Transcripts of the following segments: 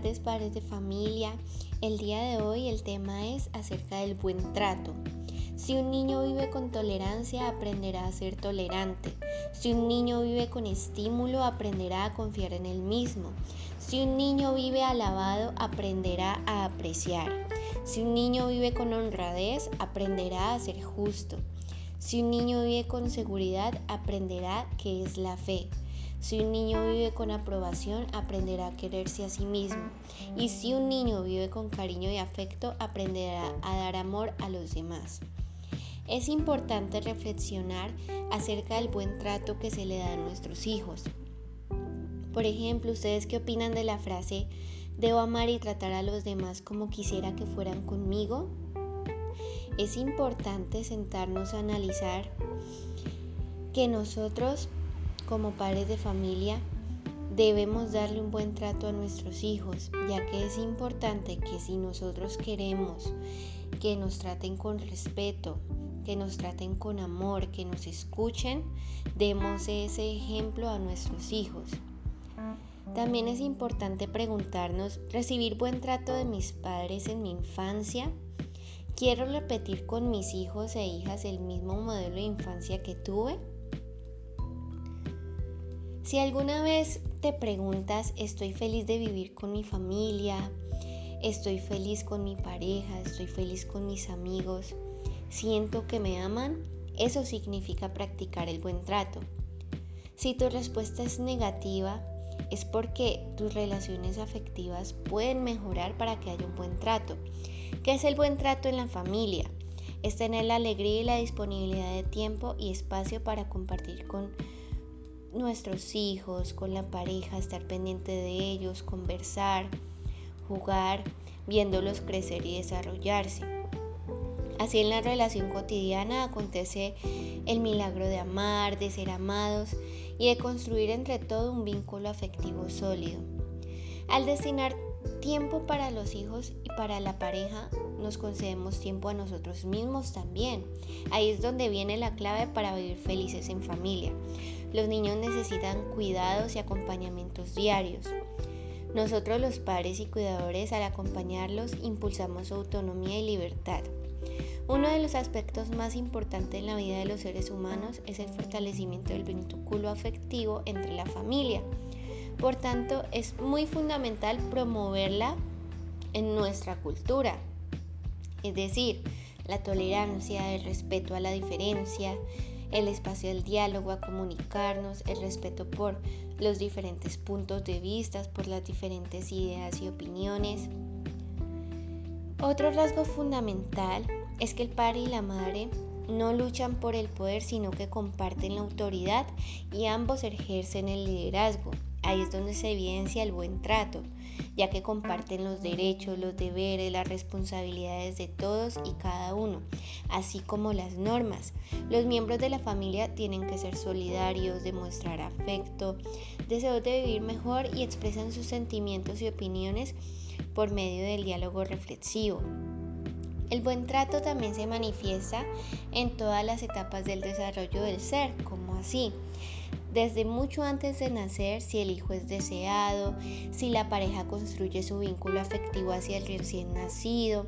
padres de familia. El día de hoy el tema es acerca del buen trato. Si un niño vive con tolerancia, aprenderá a ser tolerante. Si un niño vive con estímulo, aprenderá a confiar en él mismo. Si un niño vive alabado, aprenderá a apreciar. Si un niño vive con honradez, aprenderá a ser justo. Si un niño vive con seguridad, aprenderá qué es la fe. Si un niño vive con aprobación, aprenderá a quererse a sí mismo. Y si un niño vive con cariño y afecto, aprenderá a dar amor a los demás. Es importante reflexionar acerca del buen trato que se le da a nuestros hijos. Por ejemplo, ¿ustedes qué opinan de la frase, debo amar y tratar a los demás como quisiera que fueran conmigo? Es importante sentarnos a analizar que nosotros como padres de familia debemos darle un buen trato a nuestros hijos, ya que es importante que si nosotros queremos que nos traten con respeto, que nos traten con amor, que nos escuchen, demos ese ejemplo a nuestros hijos. También es importante preguntarnos, ¿recibir buen trato de mis padres en mi infancia? ¿Quiero repetir con mis hijos e hijas el mismo modelo de infancia que tuve? Si alguna vez te preguntas, estoy feliz de vivir con mi familia, estoy feliz con mi pareja, estoy feliz con mis amigos, siento que me aman, eso significa practicar el buen trato. Si tu respuesta es negativa, es porque tus relaciones afectivas pueden mejorar para que haya un buen trato. ¿Qué es el buen trato en la familia? Es tener la alegría y la disponibilidad de tiempo y espacio para compartir con nuestros hijos, con la pareja, estar pendiente de ellos, conversar, jugar, viéndolos crecer y desarrollarse. Así en la relación cotidiana acontece el milagro de amar, de ser amados y de construir entre todo un vínculo afectivo sólido. Al destinar tiempo para los hijos y para la pareja, nos concedemos tiempo a nosotros mismos también. Ahí es donde viene la clave para vivir felices en familia. Los niños necesitan cuidados y acompañamientos diarios. Nosotros los padres y cuidadores al acompañarlos impulsamos su autonomía y libertad. Uno de los aspectos más importantes en la vida de los seres humanos es el fortalecimiento del vínculo afectivo entre la familia. Por tanto, es muy fundamental promoverla en nuestra cultura. Es decir, la tolerancia, el respeto a la diferencia, el espacio del diálogo, a comunicarnos, el respeto por los diferentes puntos de vista, por las diferentes ideas y opiniones. Otro rasgo fundamental es que el padre y la madre no luchan por el poder, sino que comparten la autoridad y ambos ejercen el liderazgo. Ahí es donde se evidencia el buen trato, ya que comparten los derechos, los deberes, las responsabilidades de todos y cada uno, así como las normas. Los miembros de la familia tienen que ser solidarios, demostrar afecto, deseos de vivir mejor y expresan sus sentimientos y opiniones por medio del diálogo reflexivo. El buen trato también se manifiesta en todas las etapas del desarrollo del ser, como así. Desde mucho antes de nacer, si el hijo es deseado, si la pareja construye su vínculo afectivo hacia el recién nacido,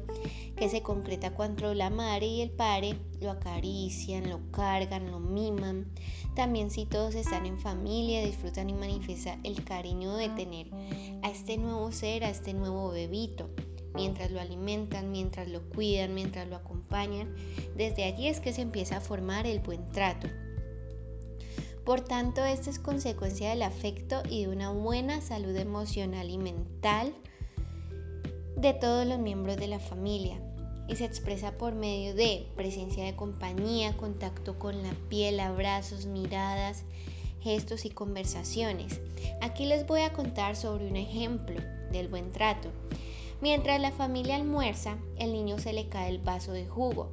que se concreta cuando la madre y el padre lo acarician, lo cargan, lo miman. También si todos están en familia, disfrutan y manifiestan el cariño de tener a este nuevo ser, a este nuevo bebito mientras lo alimentan, mientras lo cuidan, mientras lo acompañan. Desde allí es que se empieza a formar el buen trato. Por tanto, esto es consecuencia del afecto y de una buena salud emocional y mental de todos los miembros de la familia y se expresa por medio de presencia de compañía, contacto con la piel, abrazos, miradas, gestos y conversaciones. Aquí les voy a contar sobre un ejemplo del buen trato. Mientras la familia almuerza, el niño se le cae el vaso de jugo,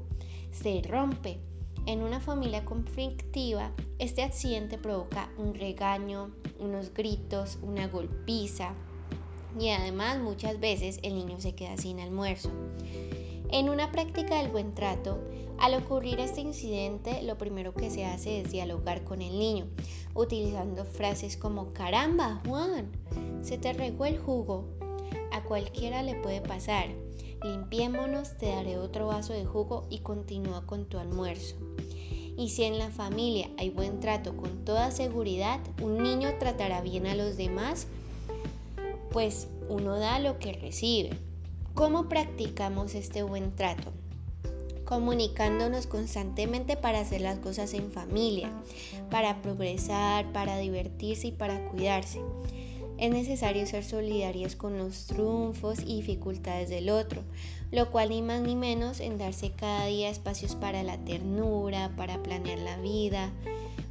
se rompe. En una familia conflictiva, este accidente provoca un regaño, unos gritos, una golpiza y además muchas veces el niño se queda sin almuerzo. En una práctica del buen trato, al ocurrir este incidente, lo primero que se hace es dialogar con el niño, utilizando frases como caramba, Juan, se te regó el jugo, cualquiera le puede pasar. Limpiémonos, te daré otro vaso de jugo y continúa con tu almuerzo. Y si en la familia hay buen trato con toda seguridad, un niño tratará bien a los demás, pues uno da lo que recibe. ¿Cómo practicamos este buen trato? comunicándonos constantemente para hacer las cosas en familia, para progresar, para divertirse y para cuidarse. Es necesario ser solidarios con los triunfos y dificultades del otro, lo cual ni más ni menos en darse cada día espacios para la ternura, para planear la vida,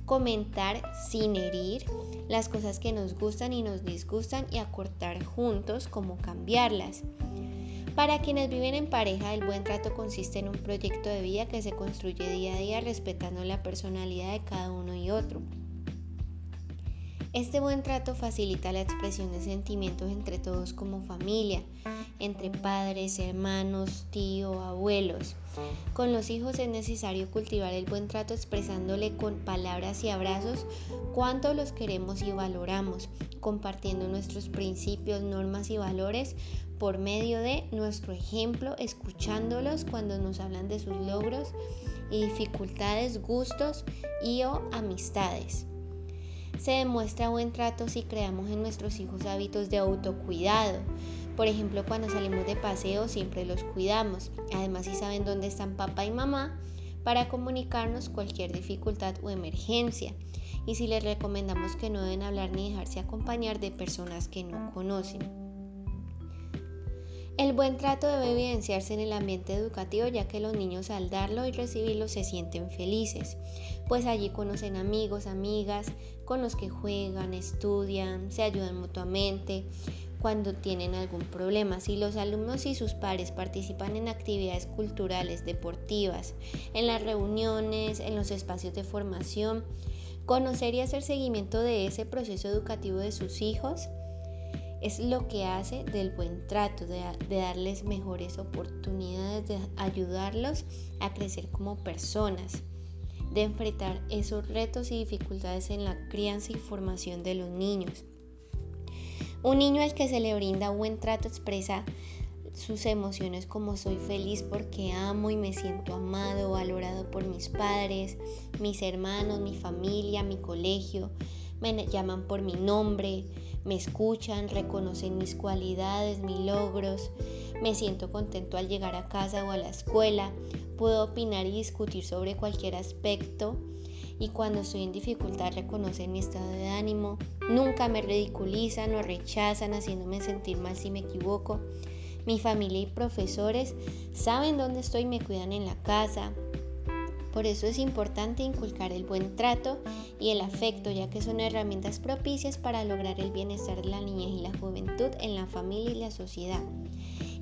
comentar sin herir las cosas que nos gustan y nos disgustan y acortar juntos cómo cambiarlas. Para quienes viven en pareja, el buen trato consiste en un proyecto de vida que se construye día a día respetando la personalidad de cada uno y otro. Este buen trato facilita la expresión de sentimientos entre todos como familia, entre padres, hermanos, tíos, abuelos. Con los hijos es necesario cultivar el buen trato expresándole con palabras y abrazos cuánto los queremos y valoramos, compartiendo nuestros principios, normas y valores por medio de nuestro ejemplo, escuchándolos cuando nos hablan de sus logros y dificultades, gustos y o amistades. Se demuestra buen trato si creamos en nuestros hijos hábitos de autocuidado. Por ejemplo, cuando salimos de paseo siempre los cuidamos. Además, si saben dónde están papá y mamá para comunicarnos cualquier dificultad o emergencia. Y si les recomendamos que no deben hablar ni dejarse acompañar de personas que no conocen. El buen trato debe evidenciarse en el ambiente educativo ya que los niños al darlo y recibirlo se sienten felices, pues allí conocen amigos, amigas con los que juegan, estudian, se ayudan mutuamente cuando tienen algún problema. Si los alumnos y sus pares participan en actividades culturales, deportivas, en las reuniones, en los espacios de formación, conocer y hacer seguimiento de ese proceso educativo de sus hijos, es lo que hace del buen trato, de, darles mejores oportunidades, de ayudarlos a crecer como personas, de enfrentar esos retos y dificultades en la crianza y formación de los niños. Un niño al que se le brinda buen trato expresa sus emociones como soy feliz porque amo y me siento amado, valorado por mis padres, mis hermanos, mi familia, mi colegio, me llaman por mi nombre, me escuchan, reconocen mis cualidades, mis logros, me siento contento al llegar a casa o a la escuela, puedo opinar y discutir sobre cualquier aspecto. Y cuando estoy en dificultad reconocen mi estado de ánimo, nunca me ridiculizan o rechazan haciéndome sentir mal si me equivoco. Mi familia y profesores saben dónde estoy, me cuidan en la casa, por eso es importante inculcar el buen trato y el afecto, ya que son herramientas propicias para lograr el bienestar de la niñez y la juventud en la familia y la sociedad.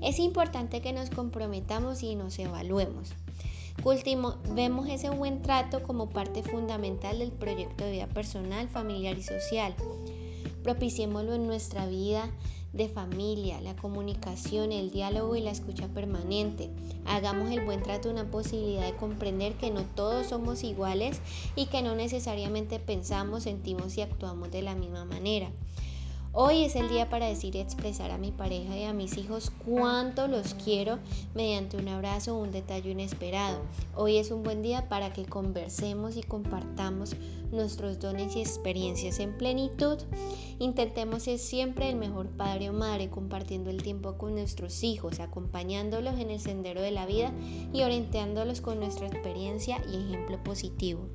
Es importante que nos comprometamos y nos evaluemos. vemos ese buen trato como parte fundamental del proyecto de vida personal, familiar y social. Propiciémoslo en nuestra vida de familia, la comunicación, el diálogo y la escucha permanente. Hagamos el buen trato una posibilidad de comprender que no todos somos iguales y que no necesariamente pensamos, sentimos y actuamos de la misma manera. Hoy es el día para decir y expresar a mi pareja y a mis hijos cuánto los quiero mediante un abrazo o un detalle inesperado. Hoy es un buen día para que conversemos y compartamos nuestros dones y experiencias en plenitud. Intentemos ser siempre el mejor padre o madre compartiendo el tiempo con nuestros hijos, acompañándolos en el sendero de la vida y orientándolos con nuestra experiencia y ejemplo positivo.